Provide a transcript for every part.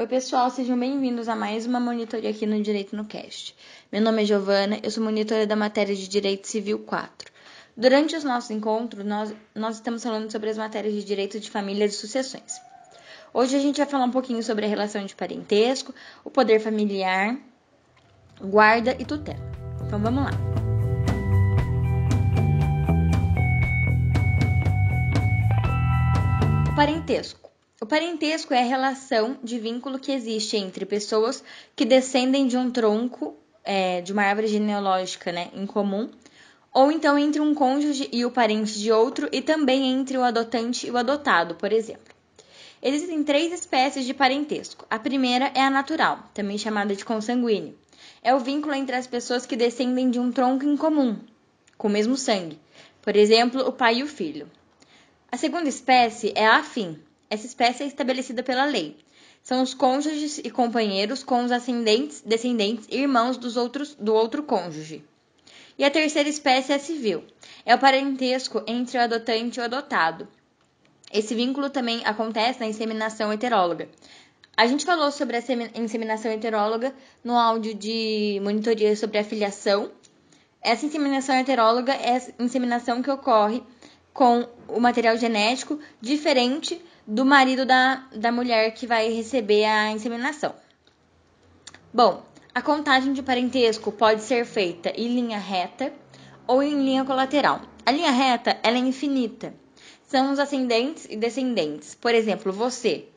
Oi, pessoal, sejam bem-vindos a mais uma monitoria aqui no Direito no Cast. Meu nome é Giovana, eu sou monitora da matéria de Direito Civil 4. Durante os nossos encontros, nós, nós estamos falando sobre as matérias de Direito de Família e Sucessões. Hoje a gente vai falar um pouquinho sobre a relação de parentesco, o poder familiar, guarda e tutela. Então vamos lá. Parentesco. O parentesco é a relação de vínculo que existe entre pessoas que descendem de um tronco, é, de uma árvore genealógica né, em comum, ou então entre um cônjuge e o parente de outro, e também entre o adotante e o adotado, por exemplo. Existem três espécies de parentesco. A primeira é a natural, também chamada de consanguíneo. É o vínculo entre as pessoas que descendem de um tronco em comum, com o mesmo sangue. Por exemplo, o pai e o filho. A segunda espécie é a afim, essa espécie é estabelecida pela lei. São os cônjuges e companheiros com os ascendentes, descendentes e irmãos dos outros, do outro cônjuge. E a terceira espécie é civil. É o parentesco entre o adotante e o adotado. Esse vínculo também acontece na inseminação heteróloga. A gente falou sobre a inseminação heteróloga no áudio de monitoria sobre a filiação. Essa inseminação heteróloga é a inseminação que ocorre com o material genético diferente do marido da, da mulher que vai receber a inseminação. Bom, a contagem de parentesco pode ser feita em linha reta ou em linha colateral. A linha reta ela é infinita. São os ascendentes e descendentes. Por exemplo, você.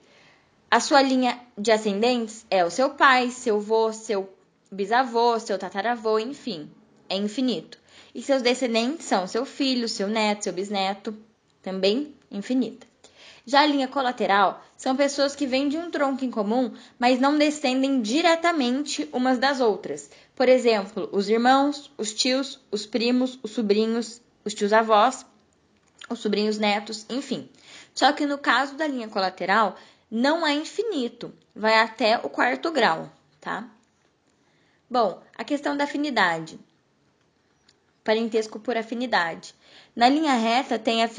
A sua linha de ascendentes é o seu pai, seu avô, seu bisavô, seu tataravô, enfim. É infinito. E seus descendentes são seu filho, seu neto, seu bisneto, também infinita. Já a linha colateral são pessoas que vêm de um tronco em comum, mas não descendem diretamente umas das outras. Por exemplo, os irmãos, os tios, os primos, os sobrinhos, os tios avós, os sobrinhos netos, enfim. Só que no caso da linha colateral, não é infinito, vai até o quarto grau, tá? Bom, a questão da afinidade. Parentesco por afinidade. Na linha reta tem a,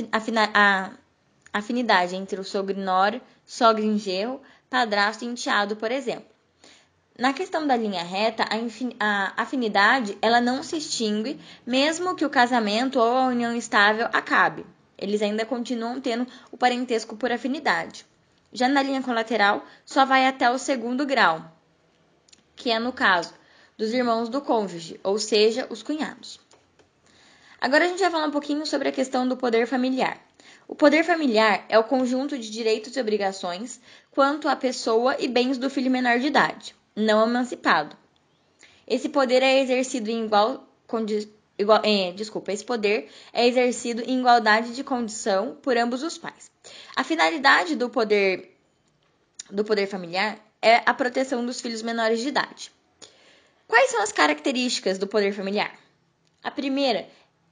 a, afinidade entre o sogro e nora, sogra e genro, padrasto e enteado, por exemplo. Na questão da linha reta, a afinidade ela não se extingue, mesmo que o casamento ou a união estável acabe. Eles ainda continuam tendo o parentesco por afinidade. Já na linha colateral, só vai até o segundo grau, que é no caso dos irmãos do cônjuge, ou seja, os cunhados. Agora a gente vai falar um pouquinho sobre a questão do poder familiar. O poder familiar é o conjunto de direitos e obrigações quanto à pessoa e bens do filho menor de idade, não emancipado. Esse poder é exercido em igual, igual é, desculpa, esse poder é exercido em igualdade de condição por ambos os pais. A finalidade do poder do poder familiar é a proteção dos filhos menores de idade. Quais são as características do poder familiar? A primeira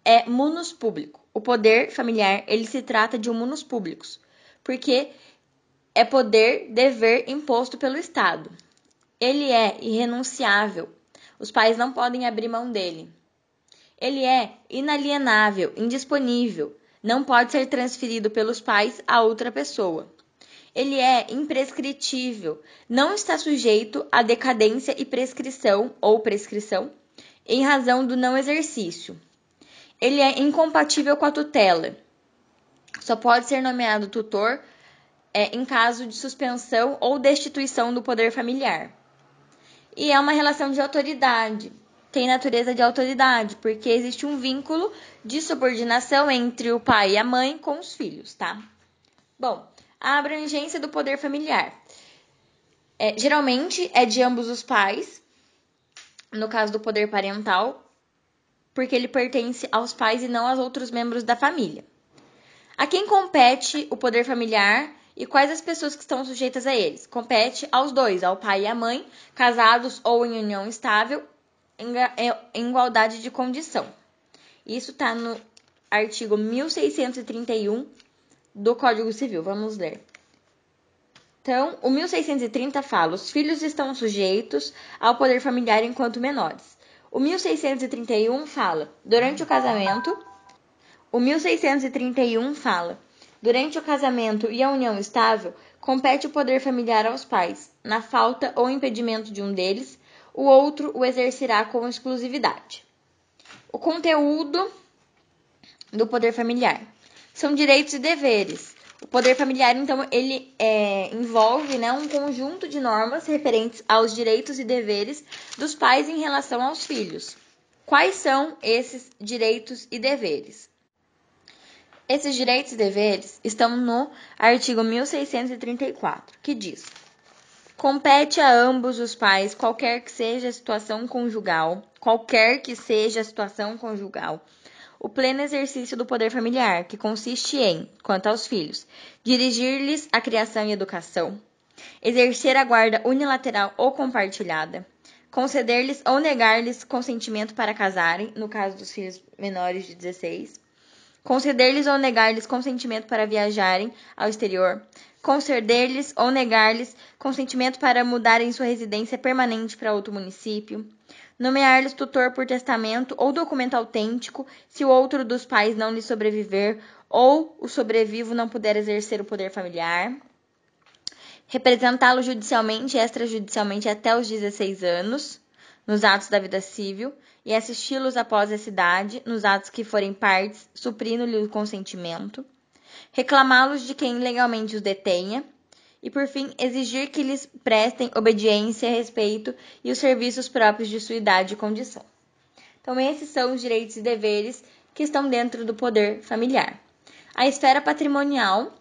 é munus público. O poder familiar, ele se trata de um munus públicos, porque é poder, dever imposto pelo Estado. Ele é irrenunciável. Os pais não podem abrir mão dele. Ele é inalienável, indisponível, não pode ser transferido pelos pais a outra pessoa. Ele é imprescritível, não está sujeito a decadência e prescrição ou prescrição em razão do não exercício ele é incompatível com a tutela. Só pode ser nomeado tutor é, em caso de suspensão ou destituição do poder familiar. E é uma relação de autoridade. Tem natureza de autoridade, porque existe um vínculo de subordinação entre o pai e a mãe com os filhos, tá? Bom, a abrangência do poder familiar. É, geralmente é de ambos os pais, no caso do poder parental, porque ele pertence aos pais e não aos outros membros da família. A quem compete o poder familiar e quais as pessoas que estão sujeitas a eles? Compete aos dois, ao pai e à mãe, casados ou em união estável, em igualdade de condição. Isso está no artigo 1631 do Código Civil. Vamos ler. Então, o 1630 fala: os filhos estão sujeitos ao poder familiar enquanto menores. O 1631 fala: durante o casamento, o 1631 fala: durante o casamento e a união estável, compete o poder familiar aos pais. Na falta ou impedimento de um deles, o outro o exercerá com exclusividade. O conteúdo do poder familiar são direitos e deveres. O poder familiar, então, ele é, envolve né, um conjunto de normas referentes aos direitos e deveres dos pais em relação aos filhos. Quais são esses direitos e deveres? Esses direitos e deveres estão no artigo 1634, que diz: compete a ambos os pais, qualquer que seja a situação conjugal, qualquer que seja a situação conjugal, o pleno exercício do poder familiar, que consiste em, quanto aos filhos, dirigir-lhes a criação e educação, exercer a guarda unilateral ou compartilhada, conceder-lhes ou negar-lhes consentimento para casarem, no caso dos filhos menores de 16, conceder-lhes ou negar-lhes consentimento para viajarem ao exterior, conceder-lhes ou negar-lhes consentimento para mudarem sua residência permanente para outro município, nomear-lhes tutor por testamento ou documento autêntico se o outro dos pais não lhe sobreviver ou o sobrevivo não puder exercer o poder familiar, representá-lo judicialmente e extrajudicialmente até os 16 anos, nos atos da vida civil, e assisti-los após essa idade, nos atos que forem partes, suprindo-lhe o consentimento, reclamá-los de quem legalmente os detenha, e por fim exigir que lhes prestem obediência, respeito e os serviços próprios de sua idade e condição. Então, esses são os direitos e deveres que estão dentro do poder familiar. A esfera patrimonial,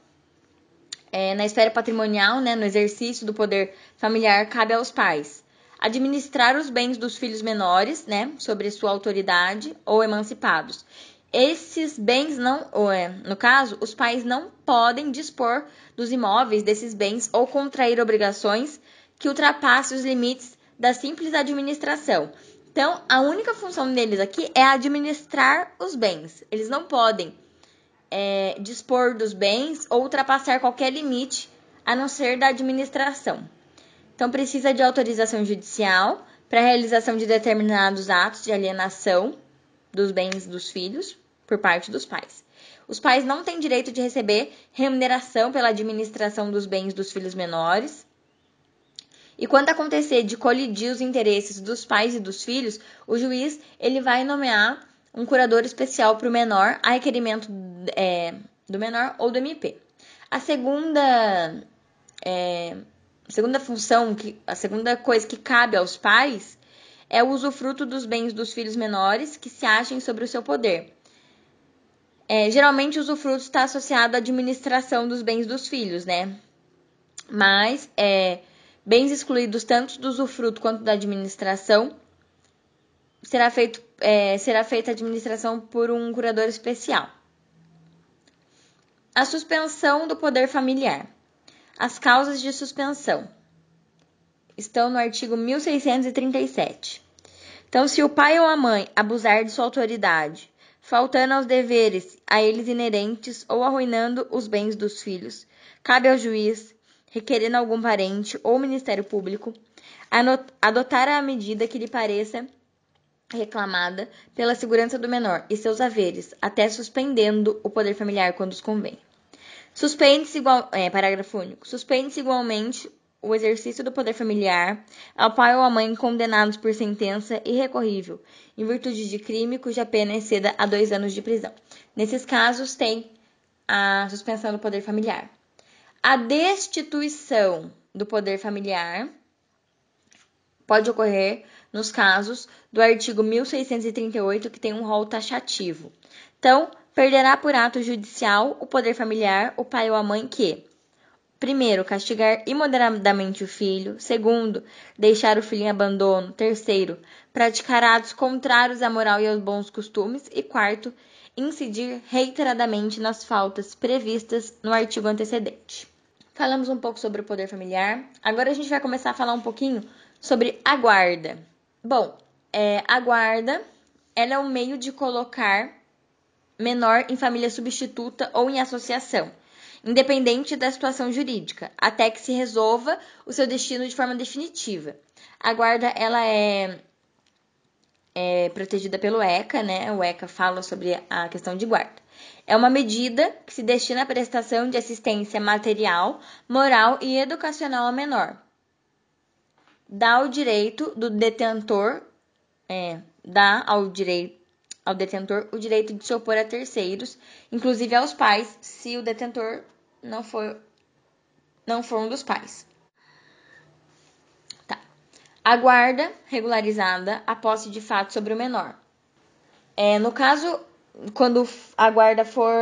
é, na esfera patrimonial, né, no exercício do poder familiar, cabe aos pais administrar os bens dos filhos menores, né, sobre sua autoridade ou emancipados. Esses bens não, é, no caso, os pais não podem dispor dos imóveis desses bens ou contrair obrigações que ultrapassem os limites da simples administração. Então, a única função deles aqui é administrar os bens. Eles não podem é, dispor dos bens ou ultrapassar qualquer limite a não ser da administração. Então, precisa de autorização judicial para a realização de determinados atos de alienação dos bens dos filhos por parte dos pais. Os pais não têm direito de receber remuneração pela administração dos bens dos filhos menores. E quando acontecer de colidir os interesses dos pais e dos filhos, o juiz ele vai nomear um curador especial para o menor a requerimento é, do menor ou do MP. A segunda é, segunda função, que, a segunda coisa que cabe aos pais é o usufruto dos bens dos filhos menores que se achem sobre o seu poder. É, geralmente, o usufruto está associado à administração dos bens dos filhos, né? Mas, é, bens excluídos tanto do usufruto quanto da administração, será, feito, é, será feita a administração por um curador especial. A suspensão do poder familiar. As causas de suspensão estão no artigo 1637. Então, se o pai ou a mãe abusar de sua autoridade, faltando aos deveres a eles inerentes ou arruinando os bens dos filhos, cabe ao juiz, requerendo algum parente ou Ministério Público, adotar a medida que lhe pareça reclamada pela segurança do menor e seus haveres, até suspendendo o poder familiar quando os convém. Suspende-se igual, é, parágrafo único. Suspende-se igualmente o exercício do poder familiar ao pai ou à mãe condenados por sentença irrecorrível, em virtude de crime cuja pena exceda a dois anos de prisão. Nesses casos, tem a suspensão do poder familiar. A destituição do poder familiar pode ocorrer nos casos do artigo 1638, que tem um rol taxativo. Então, perderá por ato judicial o poder familiar o pai ou a mãe que, primeiro, castigar imoderadamente o filho, segundo, deixar o filho em abandono, terceiro, praticar atos contrários à moral e aos bons costumes e quarto, incidir reiteradamente nas faltas previstas no artigo antecedente. Falamos um pouco sobre o poder familiar. Agora a gente vai começar a falar um pouquinho sobre a guarda. Bom, é, a guarda ela é um meio de colocar menor em família substituta ou em associação, independente da situação jurídica, até que se resolva o seu destino de forma definitiva. A guarda ela é é protegida pelo ECA, né? O ECA fala sobre a questão de guarda. É uma medida que se destina à prestação de assistência material, moral e educacional ao menor. Dá o direito do detentor, é, dá ao direito ao detentor o direito de se opor a terceiros, inclusive aos pais, se o detentor não for não for um dos pais. Tá. A guarda regularizada a posse de fato sobre o menor. É, no caso, quando a guarda for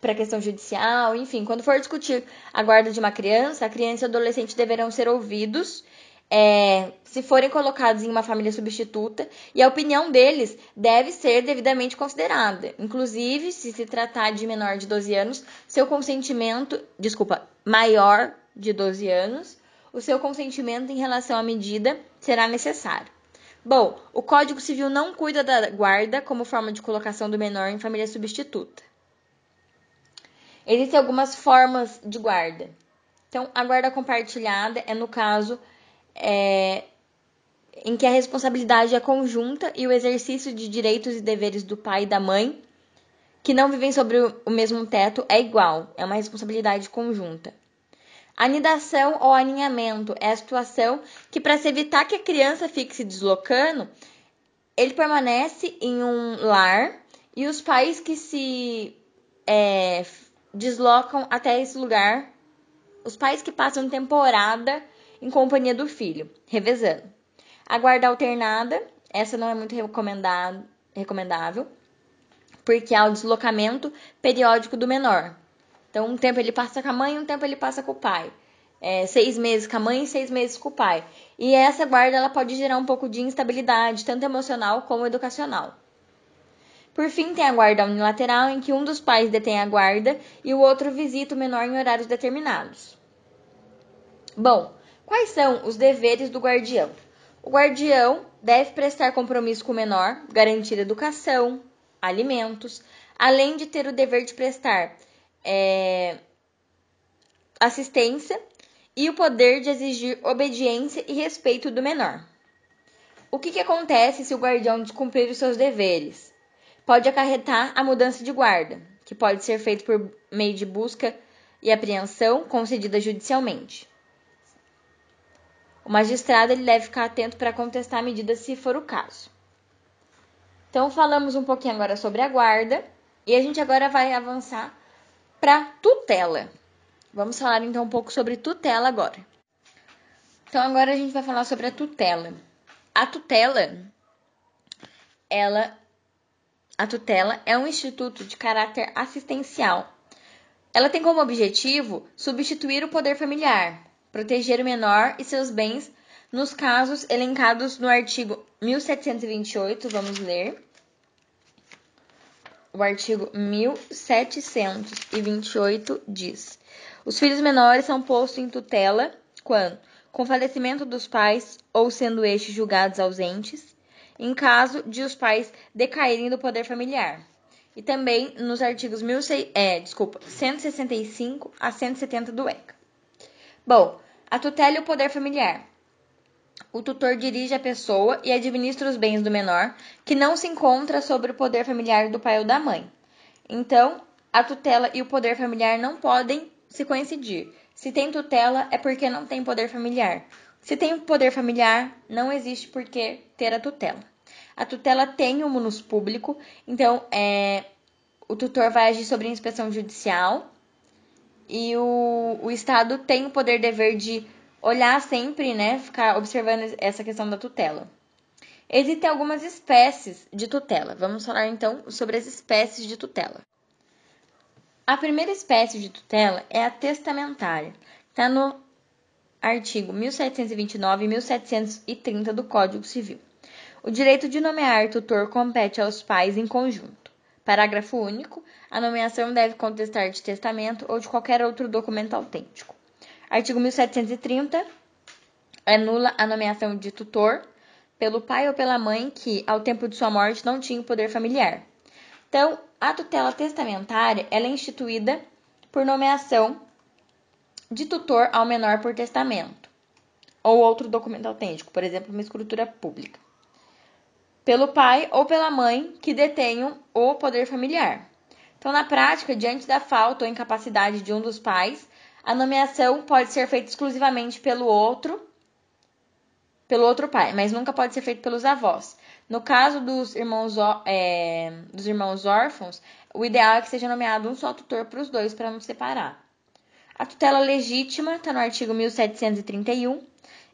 para questão judicial, enfim, quando for discutir a guarda de uma criança, a criança e o adolescente deverão ser ouvidos é, se forem colocados em uma família substituta e a opinião deles deve ser devidamente considerada. Inclusive, se se tratar de menor de 12 anos, seu consentimento, desculpa, maior de 12 anos, o seu consentimento em relação à medida será necessário. Bom, o Código Civil não cuida da guarda como forma de colocação do menor em família substituta. Existem algumas formas de guarda. Então, a guarda compartilhada é no caso é, em que a responsabilidade é conjunta e o exercício de direitos e deveres do pai e da mãe, que não vivem sobre o mesmo teto, é igual, é uma responsabilidade conjunta. Anidação ou aninhamento é a situação que, para se evitar que a criança fique se deslocando, ele permanece em um lar e os pais que se é, deslocam até esse lugar, os pais que passam temporada em companhia do filho, revezando. A guarda alternada, essa não é muito recomendável, porque há o deslocamento periódico do menor. Então, um tempo ele passa com a mãe, um tempo ele passa com o pai. É, seis meses com a mãe seis meses com o pai. E essa guarda ela pode gerar um pouco de instabilidade, tanto emocional como educacional. Por fim, tem a guarda unilateral, em que um dos pais detém a guarda e o outro visita o menor em horários determinados. Bom, Quais são os deveres do guardião? O guardião deve prestar compromisso com o menor, garantir educação, alimentos, além de ter o dever de prestar é, assistência e o poder de exigir obediência e respeito do menor. O que, que acontece se o guardião descumprir os seus deveres? Pode acarretar a mudança de guarda, que pode ser feito por meio de busca e apreensão concedida judicialmente. O magistrado ele deve ficar atento para contestar a medida se for o caso. Então, falamos um pouquinho agora sobre a guarda e a gente agora vai avançar para tutela. Vamos falar então um pouco sobre tutela agora. Então, agora a gente vai falar sobre a tutela. A tutela, ela, a tutela é um instituto de caráter assistencial. Ela tem como objetivo substituir o poder familiar, proteger o menor e seus bens nos casos elencados no artigo 1728, vamos ler. O artigo 1728 diz: Os filhos menores são postos em tutela quando, com falecimento dos pais ou sendo estes julgados ausentes, em caso de os pais decaírem do poder familiar. E também nos artigos 16, é, desculpa, 165 a 170 do ECA. Bom, a tutela e o poder familiar. O tutor dirige a pessoa e administra os bens do menor, que não se encontra sobre o poder familiar do pai ou da mãe. Então, a tutela e o poder familiar não podem se coincidir. Se tem tutela, é porque não tem poder familiar. Se tem poder familiar, não existe por que ter a tutela. A tutela tem o munus público, então é, o tutor vai agir sobre a inspeção judicial e o, o Estado tem o poder dever de olhar sempre, né, ficar observando essa questão da tutela. Existem algumas espécies de tutela. Vamos falar então sobre as espécies de tutela. A primeira espécie de tutela é a testamentária. Está no artigo 1729 e 1730 do Código Civil. O direito de nomear tutor compete aos pais em conjunto. Parágrafo único. A nomeação deve contestar de testamento ou de qualquer outro documento autêntico. Artigo 1730. Anula a nomeação de tutor pelo pai ou pela mãe que, ao tempo de sua morte, não tinha o poder familiar. Então, a tutela testamentária é instituída por nomeação de tutor ao menor por testamento ou outro documento autêntico, por exemplo, uma escritura pública. Pelo pai ou pela mãe que detenham o poder familiar. Então, na prática, diante da falta ou incapacidade de um dos pais, a nomeação pode ser feita exclusivamente pelo outro, pelo outro pai, mas nunca pode ser feita pelos avós. No caso dos irmãos, é, dos irmãos órfãos, o ideal é que seja nomeado um só tutor para os dois para não separar. A tutela legítima está no artigo 1731.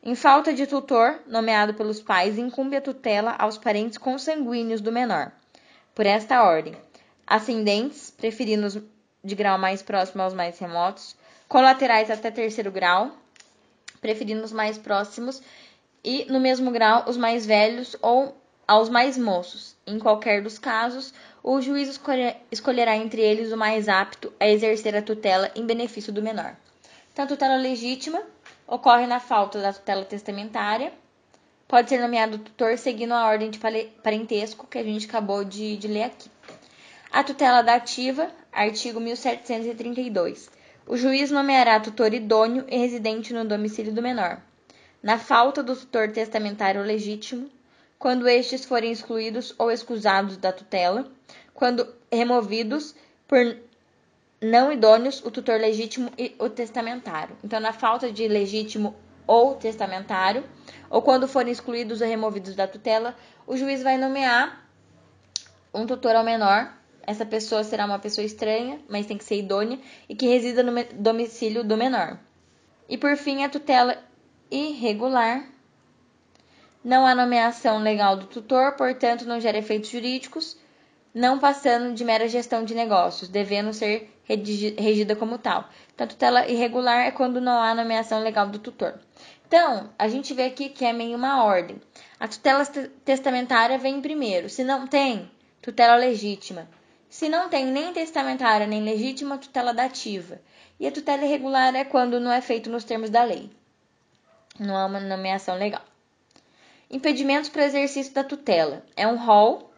Em falta de tutor nomeado pelos pais, incumbe a tutela aos parentes consanguíneos do menor. Por esta ordem, ascendentes, preferindo os de grau mais próximo aos mais remotos, colaterais até terceiro grau, preferindo os mais próximos, e no mesmo grau os mais velhos ou aos mais moços. Em qualquer dos casos, o juiz escolherá entre eles o mais apto a exercer a tutela em benefício do menor. Então, a tutela legítima ocorre na falta da tutela testamentária. Pode ser nomeado tutor seguindo a ordem de parentesco que a gente acabou de, de ler aqui. A tutela dativa, artigo 1732. O juiz nomeará tutor idôneo e residente no domicílio do menor. Na falta do tutor testamentário legítimo, quando estes forem excluídos ou excusados da tutela, quando removidos por não idôneos, o tutor legítimo e o testamentário. Então, na falta de legítimo ou testamentário, ou quando forem excluídos ou removidos da tutela, o juiz vai nomear um tutor ao menor. Essa pessoa será uma pessoa estranha, mas tem que ser idônea e que resida no domicílio do menor. E por fim, a tutela irregular não há nomeação legal do tutor, portanto, não gera efeitos jurídicos, não passando de mera gestão de negócios, devendo ser regida como tal. Então, tutela irregular é quando não há nomeação legal do tutor. Então, a gente vê aqui que é meio uma ordem. A tutela testamentária vem primeiro. Se não tem, tutela legítima. Se não tem nem testamentária nem legítima, tutela dativa. E a tutela irregular é quando não é feito nos termos da lei. Não há uma nomeação legal. Impedimentos para o exercício da tutela. É um rol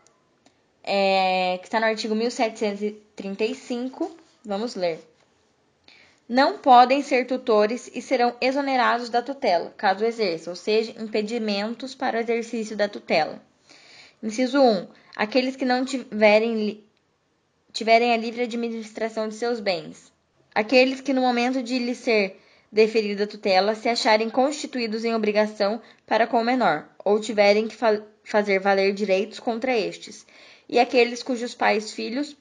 é, que está no artigo 1735. Vamos ler. Não podem ser tutores e serão exonerados da tutela, caso exerçam, ou seja, impedimentos para o exercício da tutela. Inciso 1. Aqueles que não tiverem, tiverem a livre administração de seus bens. Aqueles que, no momento de lhe ser deferida tutela se acharem constituídos em obrigação para com o menor, ou tiverem que fa fazer valer direitos contra estes, e aqueles cujos pais, filhos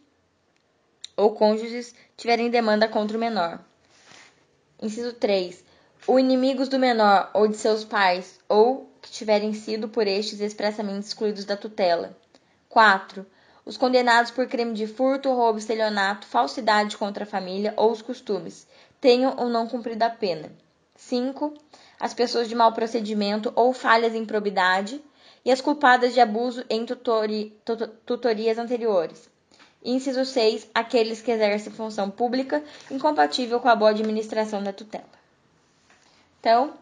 ou cônjuges tiverem demanda contra o menor. Inciso 3. O inimigos do menor ou de seus pais, ou que tiverem sido por estes expressamente excluídos da tutela. 4. Os condenados por crime de furto, roubo, estelionato, falsidade contra a família ou os costumes, tenham ou não cumprido a pena. 5. As pessoas de mau procedimento ou falhas em probidade e as culpadas de abuso em tutori, tutorias anteriores. Inciso 6. Aqueles que exercem função pública incompatível com a boa administração da tutela. Então,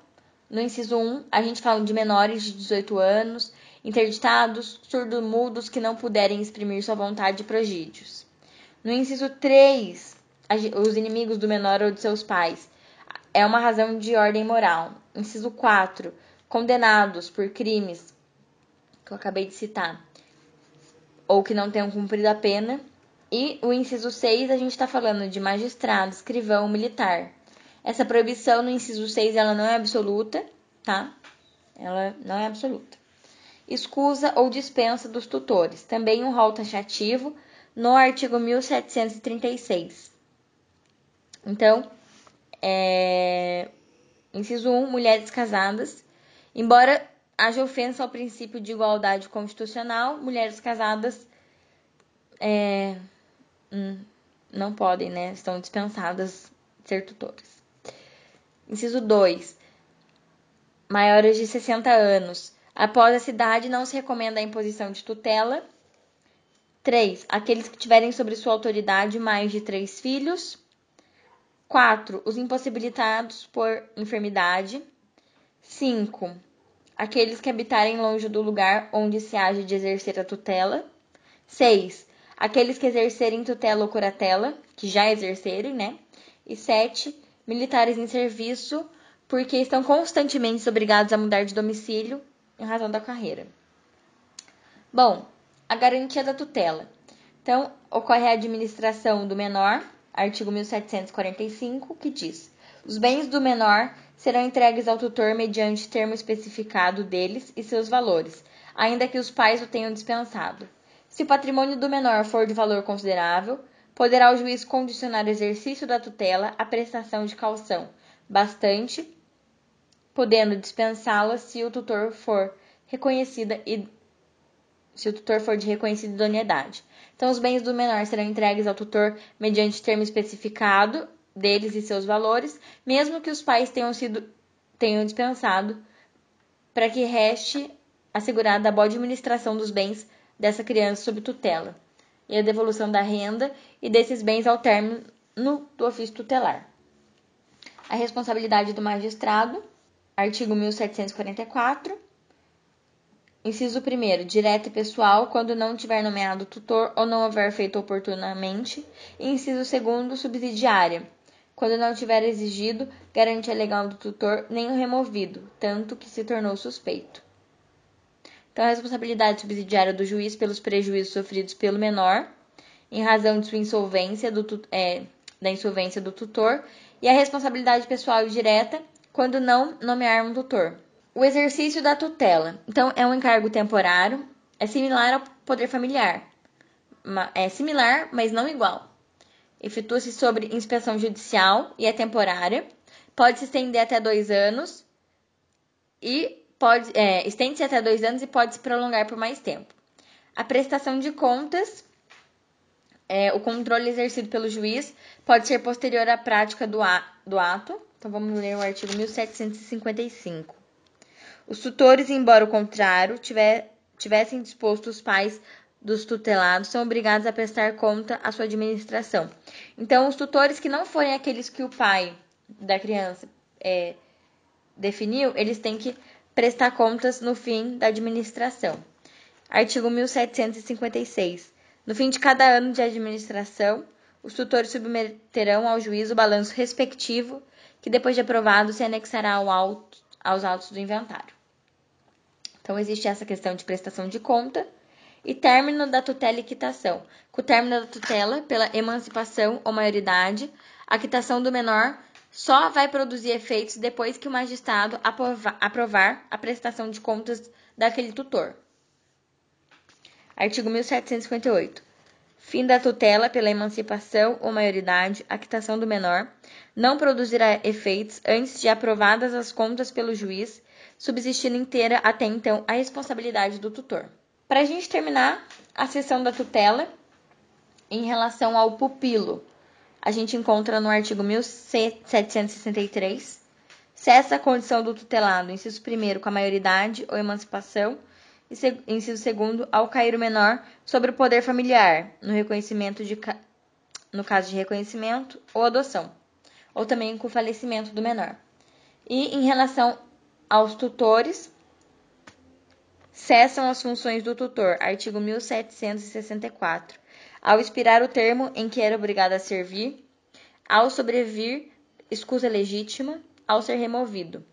no inciso 1, a gente fala de menores de 18 anos, interditados, surdo-mudos que não puderem exprimir sua vontade de prodígios. No inciso 3, os inimigos do menor ou de seus pais. É uma razão de ordem moral. Inciso 4. Condenados por crimes que eu acabei de citar ou que não tenham cumprido a pena. E o inciso 6, a gente está falando de magistrado, escrivão, militar. Essa proibição no inciso 6 ela não é absoluta, tá? Ela não é absoluta. Escusa ou dispensa dos tutores. Também um rol taxativo no artigo 1736. Então, é... inciso 1, mulheres casadas. Embora haja ofensa ao princípio de igualdade constitucional, mulheres casadas é... hum, não podem, né? Estão dispensadas de ser tutores. Inciso 2, maiores de 60 anos. Após essa idade, não se recomenda a imposição de tutela. 3. Aqueles que tiverem sobre sua autoridade mais de três filhos. 4. Os impossibilitados por enfermidade. 5. Aqueles que habitarem longe do lugar onde se age de exercer a tutela. 6. Aqueles que exercerem tutela ou curatela, que já exercerem, né? E 7. Militares em serviço, porque estão constantemente obrigados a mudar de domicílio em razão da carreira. Bom, a garantia da tutela. Então, ocorre a administração do menor, artigo 1745, que diz: os bens do menor serão entregues ao tutor mediante termo especificado deles e seus valores, ainda que os pais o tenham dispensado. Se o patrimônio do menor for de valor considerável, poderá o juiz condicionar o exercício da tutela à prestação de calção bastante, podendo dispensá-la se o tutor for reconhecida e se o tutor for de reconhecida idoneidade. Então, os bens do menor serão entregues ao tutor mediante termo especificado deles e seus valores, mesmo que os pais tenham sido tenham dispensado, para que reste assegurada a boa administração dos bens dessa criança sob tutela e a devolução da renda e desses bens ao término do ofício tutelar. A responsabilidade do magistrado, artigo 1744. Inciso 1. Direto e pessoal, quando não tiver nomeado tutor ou não houver feito oportunamente. Inciso 2. Subsidiária, quando não tiver exigido garantia legal do tutor nem o removido, tanto que se tornou suspeito. Então, a responsabilidade subsidiária do juiz pelos prejuízos sofridos pelo menor, em razão de sua insolvência do, é, da insolvência do tutor, e a responsabilidade pessoal e direta quando não nomear um tutor. O exercício da tutela. Então, é um encargo temporário, é similar ao poder familiar. É similar, mas não igual. Efetua-se sobre inspeção judicial e é temporária. Pode se estender até dois anos e pode é, estende-se até dois anos e pode se prolongar por mais tempo. A prestação de contas, é, o controle exercido pelo juiz pode ser posterior à prática do, a, do ato. Então vamos ler o artigo 1755. Os tutores, embora o contrário, tiver, tivessem disposto os pais dos tutelados são obrigados a prestar conta à sua administração. Então, os tutores que não forem aqueles que o pai da criança é, definiu, eles têm que prestar contas no fim da administração. Artigo 1756. No fim de cada ano de administração, os tutores submeterão ao juiz o balanço respectivo, que depois de aprovado se anexará ao auto, aos autos do inventário. Então, existe essa questão de prestação de conta e término da tutela e quitação. Com o término da tutela, pela emancipação ou maioridade, a quitação do menor só vai produzir efeitos depois que o magistrado aprovar a prestação de contas daquele tutor. Artigo 1758. Fim da tutela pela emancipação ou maioridade, a quitação do menor não produzirá efeitos antes de aprovadas as contas pelo juiz, subsistindo inteira até então a responsabilidade do tutor. Para a gente terminar a sessão da tutela, em relação ao pupilo, a gente encontra no artigo 1763, cessa a condição do tutelado, inciso primeiro, com a maioridade ou emancipação, e inciso segundo, ao cair o menor sobre o poder familiar, no reconhecimento de no caso de reconhecimento ou adoção, ou também com o falecimento do menor. E em relação aos tutores, Cessam as funções do tutor. Artigo 1764. Ao expirar o termo em que era obrigado a servir, ao sobrevir escusa legítima, ao ser removido.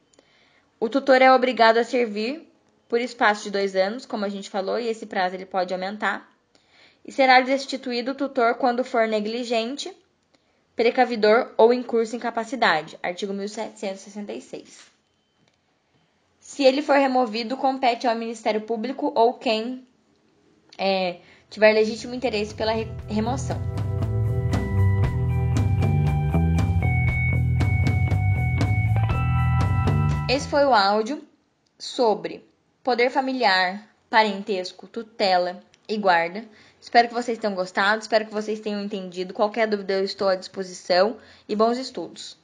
O tutor é obrigado a servir por espaço de dois anos, como a gente falou, e esse prazo ele pode aumentar. E será destituído o tutor quando for negligente, precavidor ou em curso incapacidade. Artigo 1766. Se ele for removido, compete ao Ministério Público ou quem é, tiver legítimo interesse pela re remoção. Esse foi o áudio sobre poder familiar, parentesco, tutela e guarda. Espero que vocês tenham gostado, espero que vocês tenham entendido. Qualquer dúvida eu estou à disposição e bons estudos.